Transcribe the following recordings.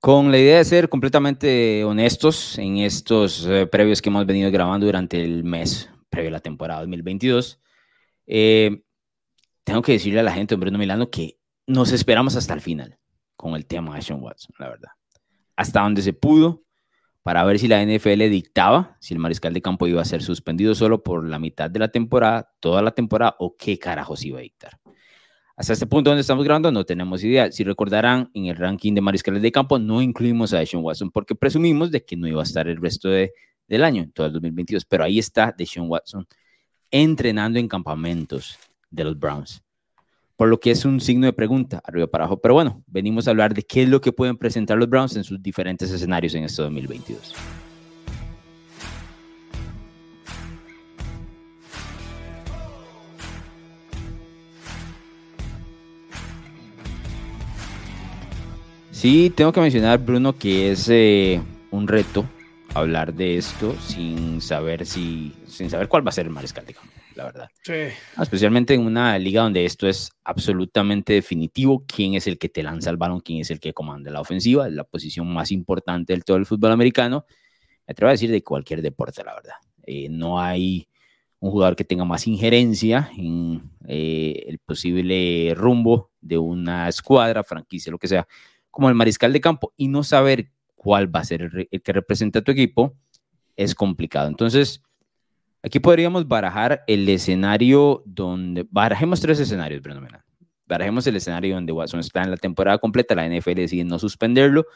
con la idea de ser completamente honestos en estos eh, previos que hemos venido grabando durante el mes previo a la temporada 2022, eh, tengo que decirle a la gente, Bruno Milano, que nos esperamos hasta el final con el tema de Sean Watson, la verdad. Hasta donde se pudo para ver si la NFL dictaba si el mariscal de campo iba a ser suspendido solo por la mitad de la temporada, toda la temporada, o qué carajos iba a dictar. Hasta este punto donde estamos grabando no tenemos idea. Si recordarán, en el ranking de mariscales de campo no incluimos a Deshaun Watson porque presumimos de que no iba a estar el resto de, del año, todo el 2022. Pero ahí está Deshaun Watson entrenando en campamentos de los Browns. Por lo que es un signo de pregunta, arriba para abajo. Pero bueno, venimos a hablar de qué es lo que pueden presentar los Browns en sus diferentes escenarios en este 2022. Sí, tengo que mencionar, Bruno, que es eh, un reto hablar de esto sin saber si, sin saber cuál va a ser el mariscal de campo, la verdad. Sí. Especialmente en una liga donde esto es absolutamente definitivo, quién es el que te lanza el balón, quién es el que comanda la ofensiva, es la posición más importante del todo el fútbol americano. Me atrevo a decir de cualquier deporte, la verdad. Eh, no hay un jugador que tenga más injerencia en eh, el posible rumbo de una escuadra, franquicia, lo que sea, como el mariscal de campo y no saber cuál va a ser el, que representa a tu equipo es complicado. Entonces, aquí podríamos barajar el escenario donde, barajemos tres escenarios, Bruno Barajemos el escenario donde Watson está en la temporada completa, la NFL decide no suspenderlo,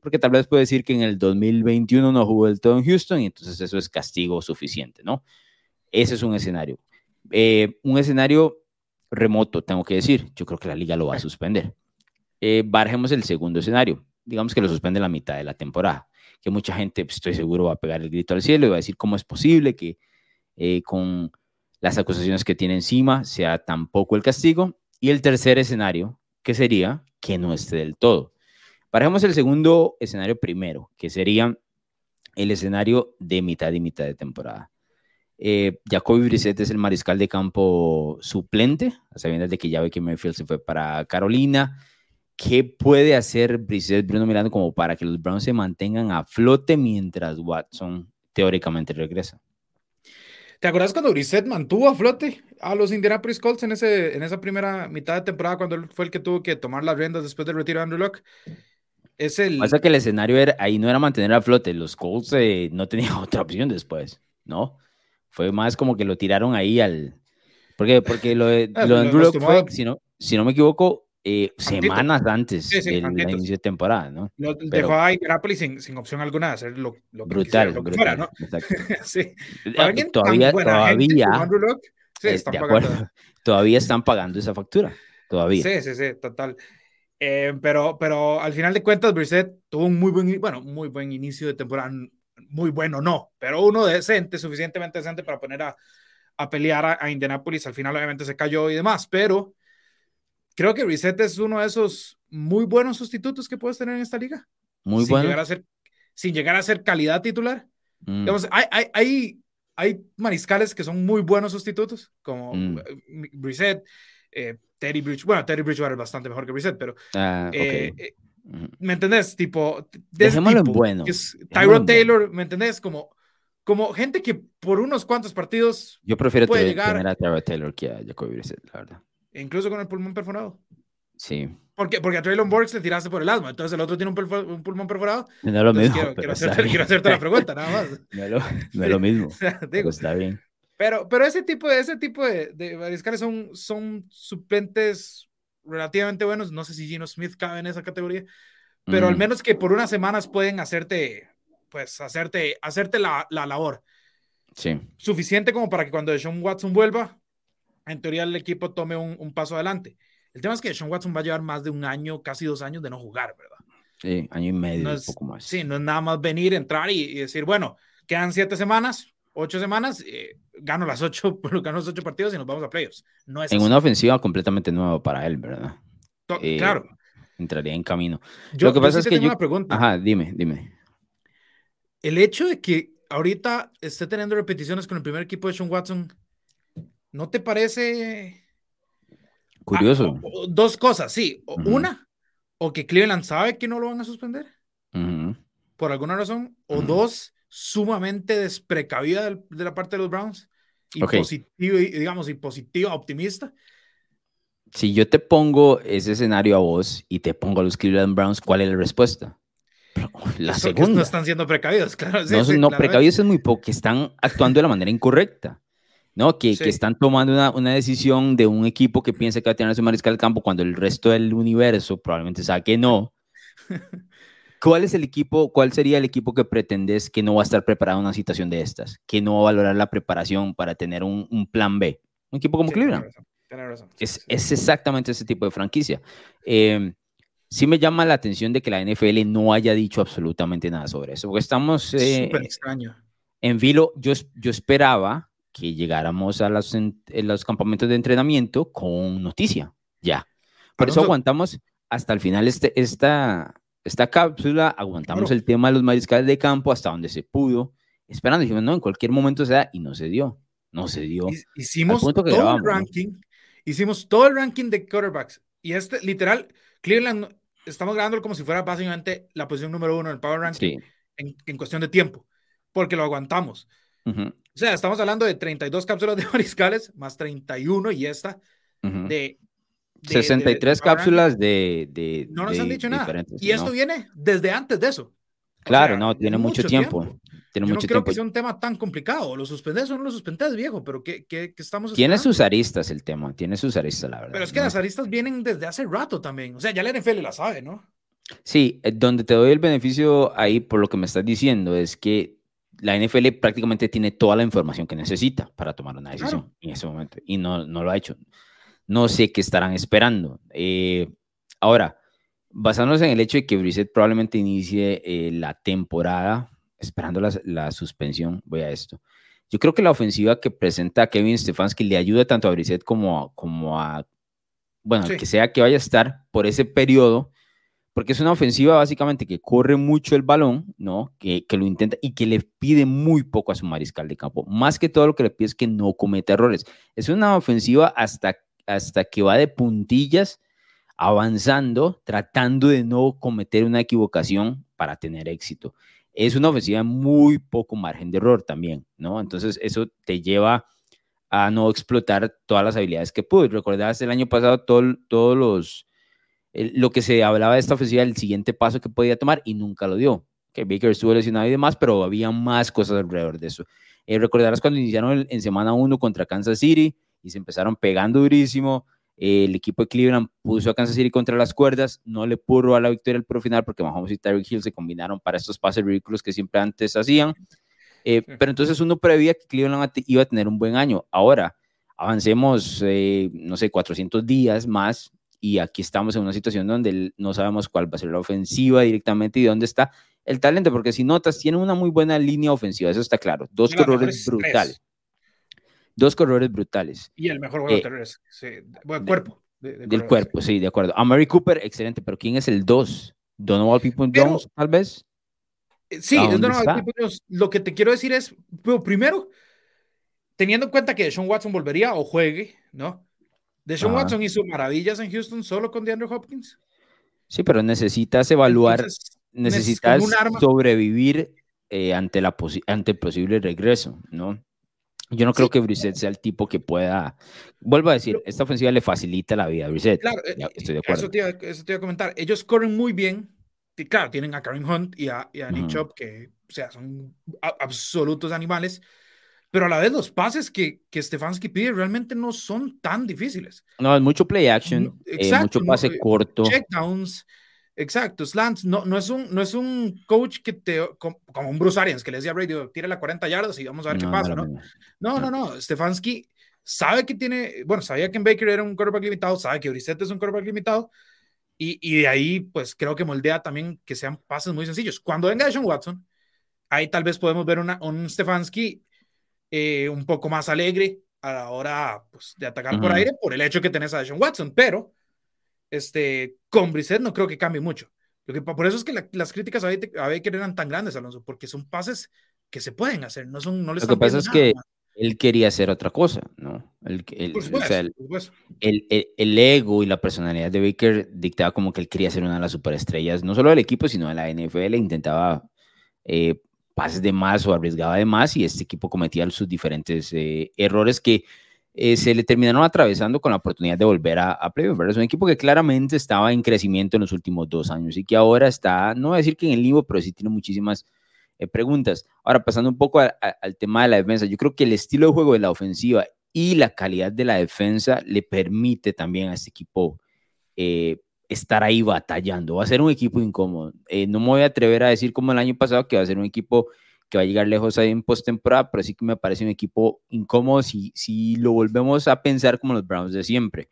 porque tal vez puede decir que en el 2021 no jugó del todo en Houston y entonces eso es castigo suficiente, ¿no? Ese es un escenario. Eh, un escenario remoto, tengo que decir. Yo creo que la liga lo va a suspender. Eh, el segundo escenario. Digamos que lo suspende la mitad de la temporada. Que mucha gente, pues, estoy seguro, va a pegar el grito al cielo y va a decir cómo es posible que eh, con las acusaciones que tiene encima sea tan poco el castigo. Y el tercer escenario, que sería que no esté del todo. Barajemos el segundo escenario primero, que sería el escenario de mitad y mitad de temporada. Eh, Jacoby Brissett es el mariscal de campo suplente, a sabiendas de que ya ve que Mayfield se fue para Carolina. ¿Qué puede hacer Brissett, Bruno Miranda, como para que los Browns se mantengan a flote mientras Watson teóricamente regresa? ¿Te acuerdas cuando Brissett mantuvo a flote a los Indianapolis Colts en, ese, en esa primera mitad de temporada cuando él fue el que tuvo que tomar las riendas después del retiro de Andrew Locke? Es el... Pasa que el escenario era, ahí no era mantener a flote, los Colts eh, no tenían otra opción después, ¿no? Fue más como que lo tiraron ahí al... Porque, porque lo de, Ah, lo de Andrew Luck fue, si no, si no me equivoco, eh, semanas antes Sí, sí, del inicio de temporada, ¿no? Lo Pero- dejó a Indianapolis sin, sin opción alguna de hacer lo, lo que Brutal, quisiera, lo que brutal. fuera, ¿no? sí. Eh, todavía, gente todavía, eh, están pagando. todavía están pagando esa factura, todavía. Sí, sí, sí, total. Eh, pero, pero al final de cuentas, Brissett tuvo un muy buen, bueno, muy buen inicio de temporada. Muy bueno, no, pero uno decente, suficientemente decente para poner a, a pelear a, a Indianapolis. Al final, obviamente, se cayó y demás, pero creo que Brissett es uno de esos muy buenos sustitutos que puedes tener en esta liga. Muy sin bueno. Llegar a ser, sin llegar a ser calidad titular. Mm, Digamos, hay, hay, hay, hay mariscales que son muy buenos sustitutos, como Mm. eh, Brissett, eh, Teddy Bridge. Bueno, Teddy Bridgewater es bastante mejor que Brissett, pero ah, ok. eh, eh, Ujú. ¿me entendés? Tipo, de ese Dejémoslo en tipo, bueno, que es Tyrod bueno. Taylor, ¿me entendés? Como, como gente que por unos cuantos partidos, Yo prefiero puede llegar- tener a Tyrod Taylor que a Jacoby Brissett, la verdad. Incluso con el pulmón perforado. Sí, Porque, porque a Traylon Burks le tiraste por el asma, entonces el otro tiene un, perfo- un pulmón perforado. no es lo mismo, quiero, quiero hacerte, quiero hacerte la pregunta, nada más. No es lo, no es lo mismo, O sea, pero digo, está bien. Pero, pero ese tipo de, ese tipo de, de mariscales son, son suplentes relativamente buenos. No sé si Gino Smith cabe en esa categoría, pero al Mm, menos que por unas semanas pueden hacerte, pues, hacerte, hacerte la, la labor. Sí, Suficiente como para que cuando Sean Watson vuelva, en teoría el equipo tome un, un paso adelante. El tema es que Sean Watson va a llevar más de un año, casi dos años de no jugar, ¿verdad? sí, año y medio, No un es, poco más. sí, no es nada más venir, entrar y, y decir, bueno, quedan siete semanas, ocho semanas, eh, gano las ocho, gano los ocho partidos y nos vamos a playoffs. No es En así. una ofensiva completamente nueva para él, ¿verdad? To- eh, claro. Entraría en camino. Yo, lo que pasa sí es que tengo yo- una pregunta. Ajá, dime, dime. El hecho de que ahorita esté teniendo repeticiones con el primer equipo de Sean Watson, ¿no te parece Curioso. Ah, o- o- dos cosas, sí. Una, o que Cleveland sabe que no lo van a suspender. por alguna razón, o dos, sumamente desprecavida de, la parte de los Browns y positivo, digamos, y positiva, optimista. Si yo te pongo ese escenario a vos y te pongo a los Cleveland Browns, ¿cuál es la respuesta? La segunda. No están siendo precavidos, claro. no, no precavidos es muy poco, que están actuando de la manera incorrecta. ¿No? Que, que están tomando una, una, decisión de un equipo que piensa que va a tener su mariscal del campo cuando el resto del universo probablemente sabe que no. ¿Cuál es el equipo, cuál sería el equipo que pretendes que no va a estar preparado en una situación de estas? Que no va a valorar la preparación para tener un, un plan B. Un equipo como Cleveland. Es, es, exactamente ese tipo de franquicia. Eh, sí me llama la atención de que la NFL no haya dicho absolutamente nada sobre eso, porque estamos... Eh, extraño. En vilo, yo, yo esperaba que llegáramos a los, los campamentos de entrenamiento con noticia, ya. Por eso aguantamos hasta el final este, esta, esta cápsula, aguantamos el tema de los mariscales de campo hasta donde se pudo, esperando, dijimos, no, en cualquier momento se da, y no se dio, no se dio. Hicimos todo el ranking, hicimos todo el ranking de quarterbacks, y este, literal, Cleveland, estamos grabándolo como si fuera básicamente la posición número uno en el Power Ranking en, en, cuestión de tiempo, porque lo aguantamos. O sea, estamos hablando de 32 cápsulas de mariscales, más 31 y esta, de 63 cápsulas de, No nos han dicho nada. Y esto viene desde antes de eso. Claro, no, tiene mucho, tiempo. Tiene Yo mucho no creo tiempo. que sea un tema tan complicado. Lo suspendes o no lo suspendes, viejo, pero ¿qué, qué, estamos Tiene sus aristas el tema, tiene sus aristas, la verdad. Pero es que las aristas vienen desde hace rato también. O sea, ya la NFL la sabe, ¿no? Sí, eh, donde te doy el beneficio ahí por lo que me estás diciendo es que la NFL prácticamente tiene toda la información que necesita para tomar una decisión en ese momento y no, no lo ha hecho. No sé qué estarán esperando. Eh, ahora, basándonos en el hecho de que Brissett probablemente inicie eh, la temporada esperando la, suspensión, voy a esto. Yo creo que la ofensiva que presenta Kevin Stefanski le ayuda tanto a Brissett como a, como a bueno, que sea que vaya a estar por ese periodo, porque es una ofensiva básicamente que corre mucho el balón, ¿no? Que, lo intenta y que le pide muy poco a su mariscal de campo. Más que todo lo que le pide es que no cometa errores. Es una ofensiva hasta hasta que va de puntillas avanzando, tratando de no cometer una equivocación para tener éxito. Es una ofensiva muy poco margen de error también, ¿no? Entonces eso te lleva a no explotar todas las habilidades que pudo. Recordás el año pasado todos los, lo que se hablaba de esta ofensiva, el siguiente paso que podía tomar y nunca lo dio. Que Baker estuvo lesionado y demás, pero había más cosas alrededor de eso. Eh, recordarás cuando iniciaron en semana 1 contra Kansas City, y se empezaron pegando durísimo. El equipo de Cleveland puso a Kansas City contra las cuerdas, no le pudo a la victoria al pro final porque Mahomes y Tyreek Hill se combinaron para estos pases ridículos que siempre antes hacían. Eh, pero entonces uno prevía que Cleveland iba a tener un buen año. Ahora, avancemos, eh, no sé, 400 días más y aquí estamos en una situación donde no sabemos cuál va a ser la ofensiva directamente y dónde está el talento, porque si notas, tiene una muy buena línea ofensiva, eso está claro. Dos corredores brutales. Dos corredores brutales. Y el mejor juego eh, sí, cuerpo. del cuerpo, sí, de acuerdo. A Mary Cooper, excelente, pero ¿quién es el dos? ¿Donovan People Jones, tal vez? Eh, sí, Donovan People Jones. Lo que te quiero decir es, primero, teniendo en cuenta que Sean Watson volvería o juegue, ¿no? Deshaun Watson hizo maravillas en Houston solo con DeAndre Hopkins. Sí, pero necesitas evaluar, necesitas sobrevivir eh, ante, la ante el posible regreso, ¿no? Yo no creo que Brissett sea el tipo que pueda. Vuelvo a decir, esta ofensiva le facilita la vida a Brissett. Claro, eh, estoy de acuerdo. Eso te, iba, eso te, iba, a comentar. Ellos corren muy bien. Y claro, tienen a Karen Hunt y a, y a Nick Chop, que o sea, son absolutos animales. Pero a la vez, los pases que, que Stefanski pide realmente no son tan difíciles. No, es mucho play action, eh, mucho pase no, eh, corto. Checkdowns. Exacto, slants, no, no, es un, no es un coach que te, como, un Bruce Arians, que le decía a Brady, tira la 40 yardas y vamos a ver qué pasa, ¿no? No, no, no, Stefanski sabe que tiene, bueno, sabía que Baker era un quarterback limitado, sabe que Brissett es un quarterback limitado, y, y, de ahí, pues creo que moldea también que sean pases muy sencillos. Cuando venga Sean Watson, ahí tal vez podemos ver una, un Stefanski eh, un poco más alegre a la hora pues, de atacar por aire por el hecho que tenés a Sean Watson, pero este, con Brissett no creo que cambie mucho. Lo que, por eso es que las críticas a Baker, eran tan grandes, Alonso, porque son pases que se pueden hacer, no son, no Lo que pasa es que él quería hacer otra cosa, ¿no? El, el, el, ego y la personalidad de Baker dictaba como que él quería ser una de las superestrellas, no solo del equipo, sino de la NFL, intentaba eh, pases de más o arriesgaba de más y este equipo cometía sus diferentes eh, errores que eh, se le terminaron atravesando con la oportunidad de volver a, a playoff. Es un equipo que claramente estaba en crecimiento en los últimos dos años y que ahora está, no voy a decir que en el limbo, pero sí tiene muchísimas eh, preguntas. Ahora, pasando un poco al tema de la defensa, yo creo que el estilo de juego de la ofensiva y la calidad de la defensa le permite también a este equipo eh, estar ahí batallando. Va a ser un equipo incómodo. no me voy a atrever a decir como el año pasado que va a ser un equipo que va a llegar lejos ahí en postemporada, pero sí que me parece un equipo incómodo si, si lo volvemos a pensar como los Browns de siempre.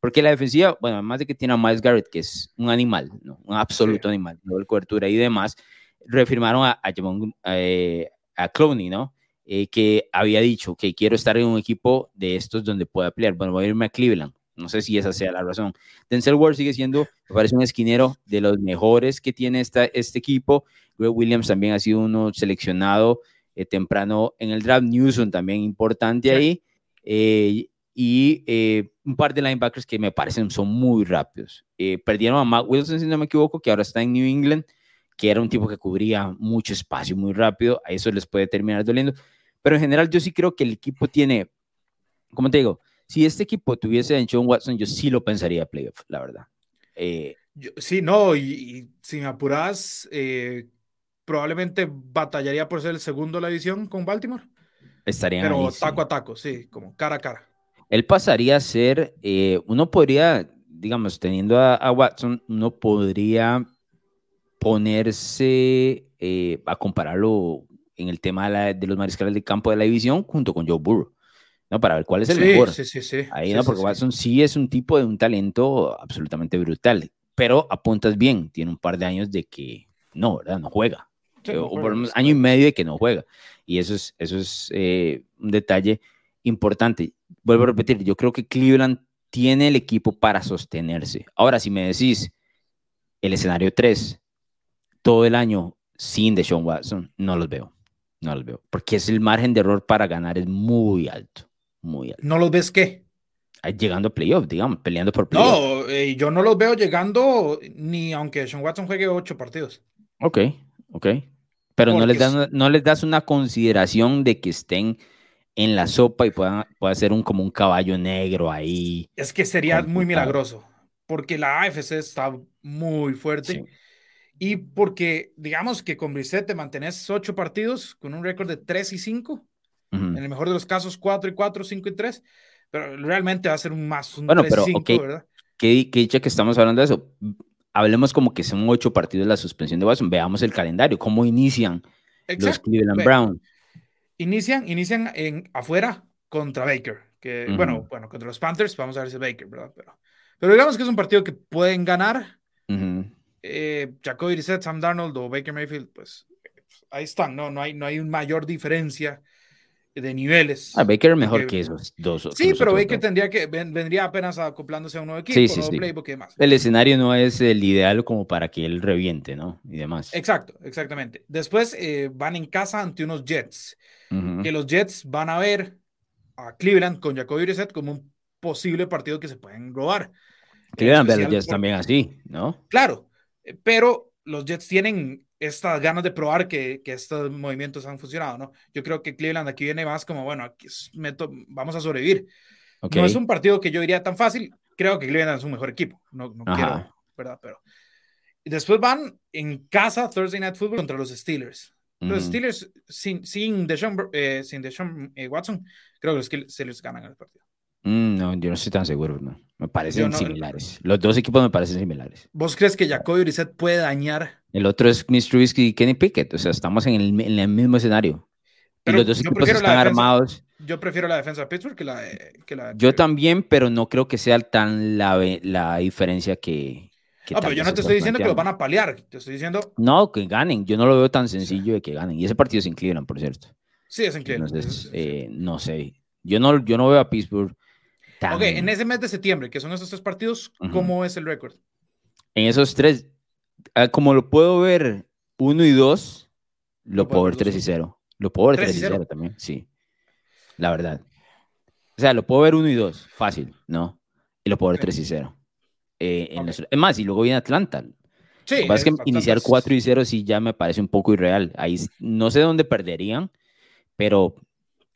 Porque la defensiva, bueno, además de que tiene a Miles Garrett, que es un animal, ¿no? un absoluto animal, no cobertura y demás, refirmaron a, a, eh, a Clowney, ¿no? Eh, que había dicho que quiero estar en un equipo de estos donde pueda pelear. Bueno, voy a irme a Cleveland. No sé si esa sea la razón. Denzel Ward sigue siendo, me parece un esquinero de los mejores que tiene esta, este equipo. Greg Williams también ha sido uno seleccionado eh, temprano en el draft. Newsom también importante ahí. Eh, y eh, un par de linebackers que me parecen son muy rápidos. perdieron a Matt Wilson, si no me equivoco, que ahora está en New England, que era un tipo que cubría mucho espacio muy rápido. A eso les puede terminar doliendo. Pero en general yo sí creo que el equipo tiene, ¿cómo te digo? Si este equipo tuviese a John Watson, yo sí lo pensaría playoff, la verdad. Eh, sí, no, y, si me apuras, eh, probablemente batallaría por ser el segundo de la división con Baltimore. Estaría Pero taco a taco, sí, como cara a cara. Él pasaría a ser, eh, uno podría, digamos, teniendo a, Watson, uno podría ponerse a compararlo en el tema de, de, los mariscales de campo de la división junto con Joe Burrow. ¿No? Para ver cuál es el mejor. Sí, sí, sí. Ahí, ¿no? Porque Watson sí es un tipo de un talento absolutamente brutal, pero apuntas bien, tiene un par de años de que no, ¿verdad? No juega. o por un año y medio de que no juega. Y eso es, eso es eh, un detalle importante. Vuelvo a repetir, yo creo que Cleveland tiene el equipo para sostenerse. Ahora, si me decís el escenario 3, todo el año sin Deshaun Watson, no los veo. No los veo. Porque es el margen de error para ganar es muy alto muy alto. ¿No los ves qué? Llegando a playoff, digamos, peleando por playoff. No, eh, yo no los veo llegando ni aunque Sean Watson juegue ocho partidos. Ok, ok. Pero no les, das, no les das una consideración de que estén en la sopa y puedan, pueda ser un, como un caballo negro ahí. Es que sería muy milagroso, porque la AFC está muy fuerte. Y porque, digamos que con Brissette te mantenés ocho partidos con un récord de 3 y 5 en el mejor de los casos, 4 y 4, 5 y 3, pero realmente va a ser un más, un bueno, 3 pero, 5, ¿verdad? ¿Qué, dicha que estamos hablando de eso? Hablemos como que son 8 partidos de la suspensión de Watson. Veamos el calendario, cómo inician los Cleveland Browns. Inician, inician en, afuera contra Baker, que bueno, bueno, contra los Panthers, vamos a ver si Baker, ¿verdad? Pero, pero digamos que es un partido que pueden ganar. eh, Jacoby Brissett, Sam Darnold o Baker Mayfield, pues ahí están, ¿no? No hay, no hay una mayor diferencia de niveles. Ah, Baker es mejor que esos dos. Sí, pero Baker tendría que, vendría apenas acoplándose a un nuevo equipo, sí, sí, playbook y demás. El escenario no es el ideal como para que él reviente, ¿no? Y demás. Exacto, exactamente. Después eh, van en casa ante unos Jets, que los Jets van a ver a Cleveland con Jacoby Brissett como un posible partido que se pueden robar. Cleveland ve a los Jets también así, ¿no? Claro, eh, pero los Jets tienen estas ganas de probar que, que, estos movimientos han funcionado, ¿no? Yo creo que Cleveland aquí viene más como, bueno, aquí vamos a sobrevivir. No es un partido que yo diría tan fácil, creo que Cleveland es un mejor equipo, no, no quiero, ¿verdad? Pero después van en casa Thursday Night Football contra los Steelers. Los Steelers sin, sin Deshaun, eh, sin Deshaun eh, Watson, creo que los Steelers ganan el partido. Mm, no, yo no estoy tan seguro, no. Me parecen similares. Los dos equipos me parecen similares. ¿Vos crees que Jacoby Brissett puede dañar el otro es Mitch Trubisky y Kenny Pickett. O sea, estamos en el, en el mismo escenario. y los dos equipos están armados. Yo prefiero la defensa de Pittsburgh que la, que la Yo también, pero no creo que sea tan la, la diferencia que. que ah, pero yo no te estoy diciendo que lo van a paliar. Te estoy diciendo. No, que ganen. Yo no lo veo tan sencillo de que ganen. Y ese partido es en Cleveland, por cierto. Sí, es en Cleveland. Entonces, eh, no sé. Yo no, yo no veo a Pittsburgh. Tan... Ok, en ese mes de septiembre, que son esos tres partidos, ¿cómo es el récord? En esos tres, Ah, como lo puedo ver 1 y 2, lo, puedo ver 3 y 0. Lo puedo ver 3 y 0 también, sí. La verdad. O sea, lo puedo ver 1 y 2, fácil, ¿no? Y lo puedo ver 3 y 0. Eh, es más, y luego viene Atlanta. Sí, es que iniciar 4 y 0 sí ya me parece un poco irreal. Ahí no sé dónde perderían, pero,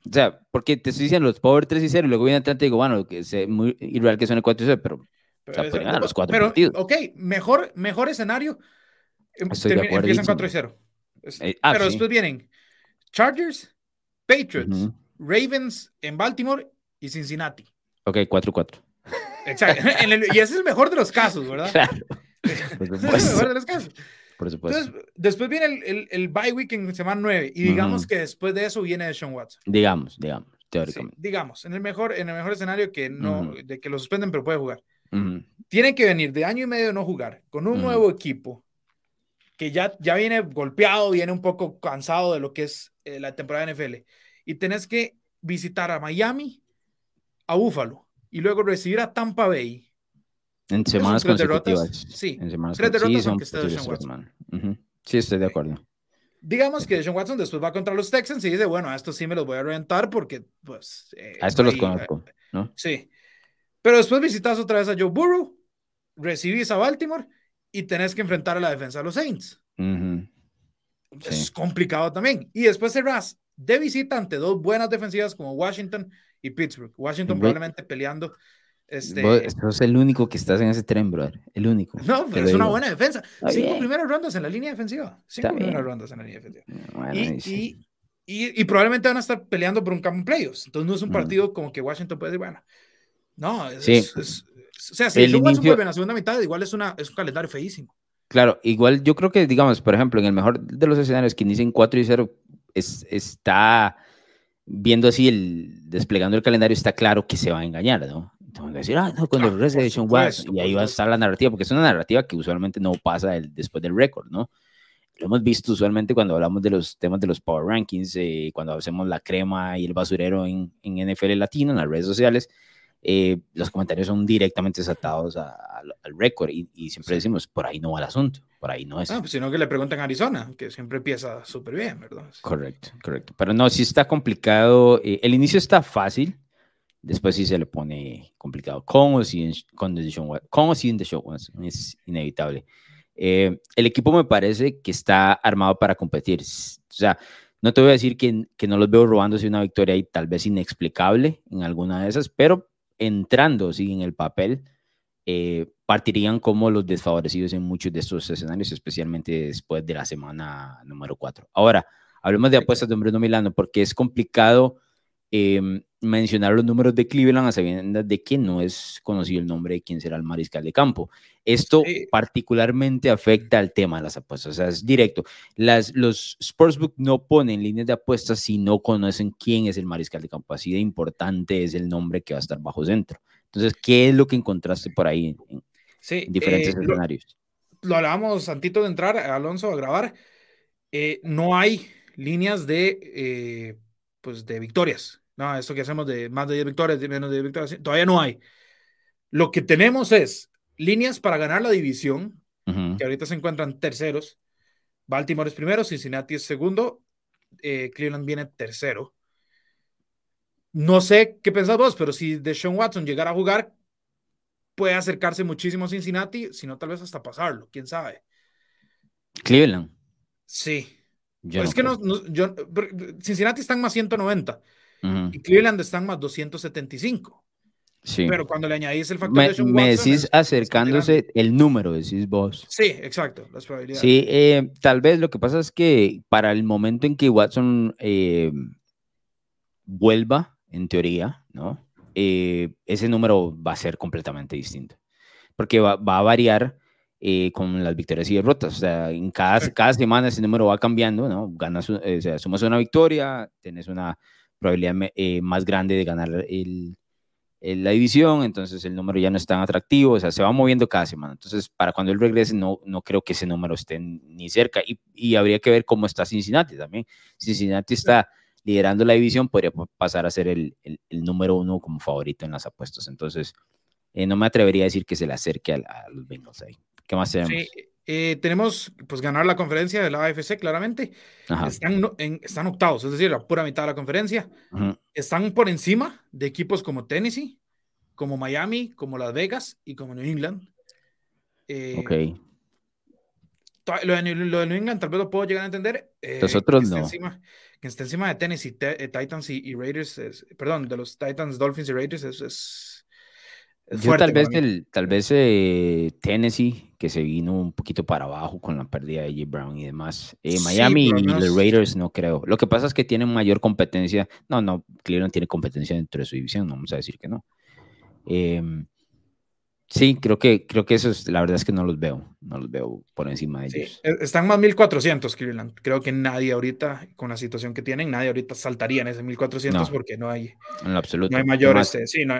o sea, porque te estoy diciendo los Power 3 y 0 y luego viene Atlanta y digo, bueno, que es muy irreal que suene 4 y 0, pero, pero o sea, ganar los 4 partidos. Ok, mejor, mejor escenario. Em, Estoy de acuerdo. Empiezan 4 y 0. Eh, ah, pero después vienen Chargers, Patriots, Ravens en Baltimore y Cincinnati. Ok, 4-4. Exacto. y ese es el mejor de los casos, ¿verdad? Claro. es el mejor de los casos. Por supuesto. Entonces, después viene el, el, el bye week en semana 9 y digamos que después de eso viene Sean Watson. Digamos, digamos, teóricamente. digamos, en el mejor, en el mejor escenario que no, de que lo suspenden pero puede jugar. Tiene que venir de año y medio de no jugar con un nuevo equipo que ya, ya viene golpeado, viene un poco cansado de lo que es eh, la temporada de NFL y tenés que visitar a Miami, a Buffalo y luego recibir a Tampa Bay en semanas consecutivas. Sí, en semanas tres derrotas aunque esté Deshaun Watson. Sí, estoy de acuerdo. Digamos que Deshaun Watson después va contra los Texans y dice, bueno, a estos sí me los voy a reventar porque, pues... Eh, a estos los conozco, ¿no? Sí. Pero después visitas otra vez a Joe Burrow, recibís a Baltimore y tenés que enfrentar a la defensa de los Saints. Es complicado también. Y después cerrás de visita ante dos buenas defensivas como Washington y Pittsburgh. Washington probablemente peleando este... es el único que estás en ese tren, brother. El único. No, pero es una buena defensa. Cinco primeras rondas en la línea defensiva. Cinco primeras rondas en la línea defensiva. y, y, y, probablemente van a estar peleando por un campo en playoffs. Entonces no es un partido como que Washington puede decir, bueno, no, es, es, o sea, si el inicio... vuelve en la segunda mitad, igual es, una, es un calendario feísimo. Claro, igual yo creo que, digamos, por ejemplo, en el mejor de los escenarios que inician 4 y 0, es, está viendo así el desplegando el calendario, está claro que se va a engañar, ¿no? Entonces, decir, ah, no, cuando regrese de Sean Watson, y ahí va a estar la narrativa, porque es una narrativa que usualmente no pasa el, después del récord, ¿no? Lo hemos visto usualmente cuando hablamos de los temas de los Power Rankings, eh, cuando hacemos la crema y el basurero en, en NFL Latino, en las redes sociales, eh, los comentarios son directamente desatados al récord y, siempre decimos, por ahí no va el asunto, por ahí no es. Ah, pues sino que le preguntan a Arizona, que siempre empieza súper bien, ¿verdad? Correcto, correcto. Pero no, sí está complicado. Eh, el inicio está fácil, después sí se le pone complicado. Con o sin, con con o sin The Show, es inevitable. Eh, el equipo me parece que está armado para competir. O sea, no te voy a decir que, que no los veo robándose una victoria y tal vez inexplicable en alguna de esas, pero entrando ¿sí? en el papel, eh, partirían como los desfavorecidos en muchos de estos escenarios, especialmente después de la semana número 4. Ahora, hablemos de apuestas de Bruno Milano, porque es complicado em, mencionar los números de Cleveland a sabiendas de que no es conocido el nombre de quién será el mariscal de campo. Esto particularmente afecta al tema de las apuestas, o sea, es directo. Las, los Sportsbook no ponen líneas de apuestas si no conocen quién es el mariscal de campo, así de importante es el nombre que va a estar bajo centro. Entonces, ¿qué es lo que encontraste por ahí en, diferentes eh, escenarios? Lo, hablábamos antes de entrar, Alonso, a grabar. Eh, no hay líneas de, eh, pues de victorias no, esto que hacemos de más de 10 victorias, de menos de 10 victorias, todavía no hay. Lo que tenemos es líneas para ganar la división, que ahorita se encuentran terceros. Baltimore es primero, Cincinnati es segundo, eh, Cleveland viene tercero. No sé qué pensás vos, pero si Deshaun Watson llegara a jugar, puede acercarse muchísimo a Cincinnati, sino tal vez hasta pasarlo, quién sabe. Cleveland. Sí. Es que no, yo, Cincinnati están más 190. Y Cleveland están más 275. Sí. Pero cuando le añadís el factor me, de me decís acercándose el número, decís vos. Sí, exacto, las probabilidades. Sí, eh, tal vez lo que pasa es que para el momento en que Watson eh, vuelva, en teoría, ¿no? Eh, ese número va a ser completamente distinto. Porque va, va a variar con las victorias y derrotas. O sea, en cada, cada semana ese número va cambiando, ¿no? Ganas, o sea, sumas una victoria, tenés una probabilidad eh, más grande de ganar el, la división, entonces el número ya no es tan atractivo, o sea, se va moviendo cada semana. Entonces, para cuando él regrese, no, no creo que ese número esté ni cerca. Y, y habría que ver cómo está Cincinnati también. Cincinnati está liderando la división, podría pasar a ser el, el, número uno como favorito en las apuestas. Entonces, eh, no me atrevería a decir que se le acerque a, los Bengals ahí. ¿Qué más tenemos? Sí, eh, tenemos pues ganar la conferencia de la AFC, claramente. Están, en, están octavos, es decir, la pura mitad de la conferencia. Están por encima de equipos como Tennessee, como Miami, como Las Vegas y como New England. Eh, ok. lo de, New England tal vez lo puedo llegar a entender. Eh, Los otros no. Encima, que esté encima de Tennessee, eh, Titans y, Raiders, perdón, de los Titans, Dolphins y Raiders, es, es, Yo tal vez, el, tal vez eh, Tennessee, que se vino un poquito para abajo con la pérdida de J. Brown y demás. Miami y los Raiders no creo. Lo que pasa es que tienen mayor competencia. No, no, Cleveland tiene competencia dentro de su división, no vamos a decir que no. Eh, Sí, creo que, creo que eso es, la verdad es que no los veo, no los veo por encima de ellos. E, están más 1400 Cleveland. Creo que nadie ahorita, con la situación que tienen, nadie ahorita saltaría en ese 1400 porque no hay, en absoluto. No hay mayores, este, sí, no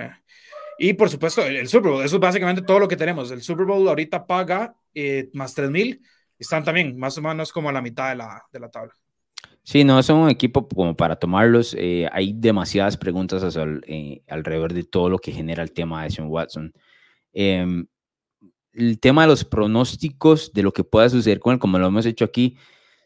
Y por supuesto, el, Super Bowl, eso es básicamente todo lo que tenemos. El Super Bowl ahorita paga eh, más 3000, están también más o menos como a la mitad de la, de la tabla. Sí, no son un equipo como para tomarlos. Eh, hay demasiadas preguntas eh, alrededor de todo lo que genera el tema de Sean Watson. Em, el tema de los pronósticos de lo que pueda suceder con él, como lo hemos hecho aquí,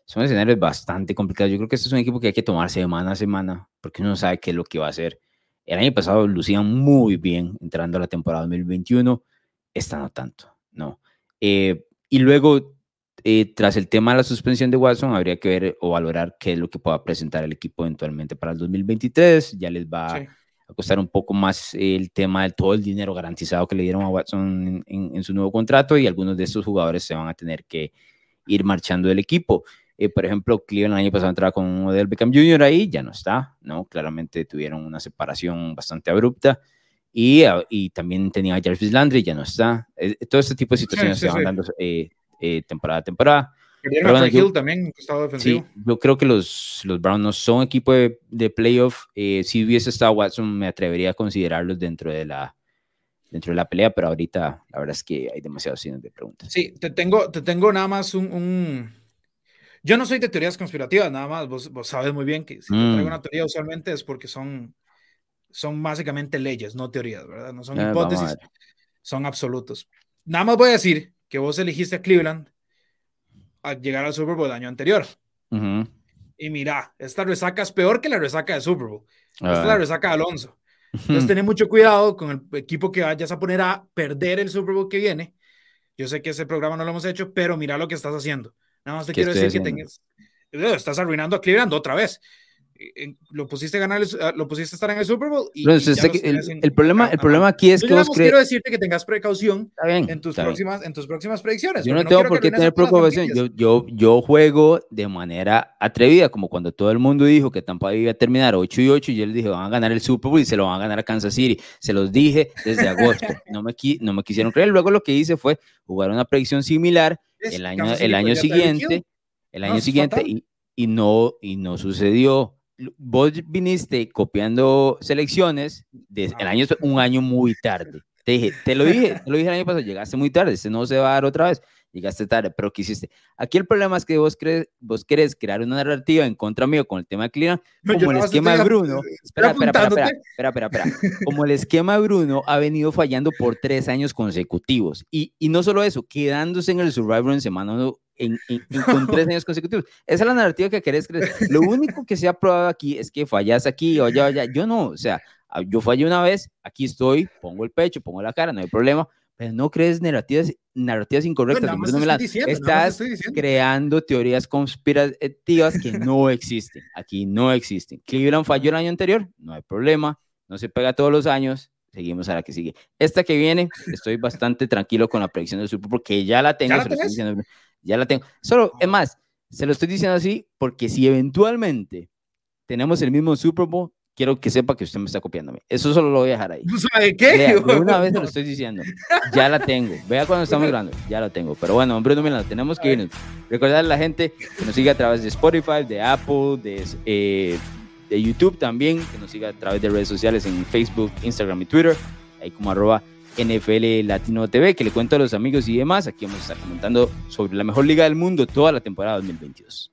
son escenarios bastante complicados. Yo creo que este es un equipo que hay que tomar semana a semana, porque uno sabe qué es lo que va a hacer. El año pasado lucían muy bien entrando a la temporada 2021, esta no tanto, ¿no? Eh, y luego, eh, tras el tema de la suspensión de Watson, habría que ver o valorar qué es lo que pueda presentar el equipo eventualmente para el 2023. Ya les va a costar un poco más el tema de todo el dinero garantizado que le dieron a Watson en, su nuevo contrato y algunos de estos jugadores se van a tener que ir marchando del equipo. Eh, por ejemplo, Cleveland el año pasado entraba con Odell Beckham Jr. ahí, ya no está, ¿no? Claramente tuvieron una separación bastante abrupta. Y, ah, y también tenía a Jarvis Landry, ya no está. Eh, todo este tipo de situaciones se van dando eh, temporada a temporada yo, también, defensivo. Sí, yo creo que los, los Browns no son equipo de, de playoff. Eh, si hubiese estado Watson, me atrevería a considerarlos dentro de la dentro de la pelea, pero ahorita la verdad es que hay demasiados signos de preguntas. Sí, te tengo, te tengo nada más un, Yo no soy de teorías conspirativas, nada más. Vos, vos sabes muy bien que si te traigo mm. una teoría usualmente es porque son, son básicamente leyes, no teorías, ¿verdad? No son hipótesis, son absolutos. Nada más voy a decir que vos elegiste a Cleveland a llegar al Super Bowl el año anterior. Y mira, esta resaca es peor que la resaca de Super Bowl. Esta es la ah. resaca de Alonso. Entonces, ten mucho cuidado con el equipo que vayas a poner a perder el Super Bowl que viene. Yo sé que ese programa no lo hemos hecho, pero mira lo que estás haciendo. Nada más te quiero decir que tengas, estás arruinando a Cleveland otra vez lo pusiste a ganar, ah, lo pusiste a estar en el Super Bowl. Y, el, problema, el problema aquí es que vos quiero decirte que tengas precaución en, tus próximas, en tus próximas predicciones. Yo no tengo por qué tener preocupación. Yo, yo, yo juego de manera atrevida, como cuando todo el mundo dijo que Tampa iba a terminar 8 y 8 y yo les dije van a ganar el Super Bowl y se lo van a ganar a Kansas City. Se los dije desde agosto. no, me, no me quisieron creer. Luego lo que hice fue jugar una predicción similar el año, el año siguiente. El año siguiente y, y, no, y no sucedió vos viniste copiando selecciones de, el año, un año muy tarde. Te dije, te lo dije, te lo dije el año pasado, llegaste muy tarde, este no se va a dar otra vez, llegaste tarde, pero ¿qué hiciste? Aquí el problema es que vos, crees, vos querés crear una narrativa en contra mío con el tema de Cleveland, como el esquema de Bruno. Espera, espera, espera, espera, espera, espera, Como el esquema de Bruno ha venido fallando por tres años consecutivos. Y, y no solo eso, quedándose en el Survivor en semana en, con tres años consecutivos. Esa es la narrativa que querés creer. Lo único que se ha probado aquí es que fallas aquí o allá, allá. Yo no, o sea, ah, yo fallé una vez, aquí estoy, pongo el pecho, pongo la cara, no hay problema, pero no crees narrativas, narrativas incorrectas. Estás creando teorías conspirativas que no existen. Aquí no existen. Cleveland falló el año anterior, no hay problema, no se pega todos los años, seguimos a la que sigue. Esta que viene, estoy bastante tranquilo con la predicción del Super porque ya la tengo. ¿Ya, la tengo. Solo, es más, se lo estoy diciendo así porque si eventualmente tenemos el mismo Super Bowl, quiero que sepa que usted me está copiándome. Eso solo lo voy a dejar ahí. ¿Sabe qué? una vez se lo estoy diciendo. Ya la tengo. Vea cuando estamos grabando. Ya la tengo. Pero bueno, hombre, no me la tenemos que irnos. Recordar a la gente que nos sigue a través de Spotify, de Apple, de eh, de YouTube también, que nos siga a través de redes sociales en Facebook, Instagram y Twitter, ahí como arroba NFL Latino TV, que le cuento a los amigos y demás. Aquí vamos a estar comentando sobre la mejor liga del mundo toda la temporada 2022.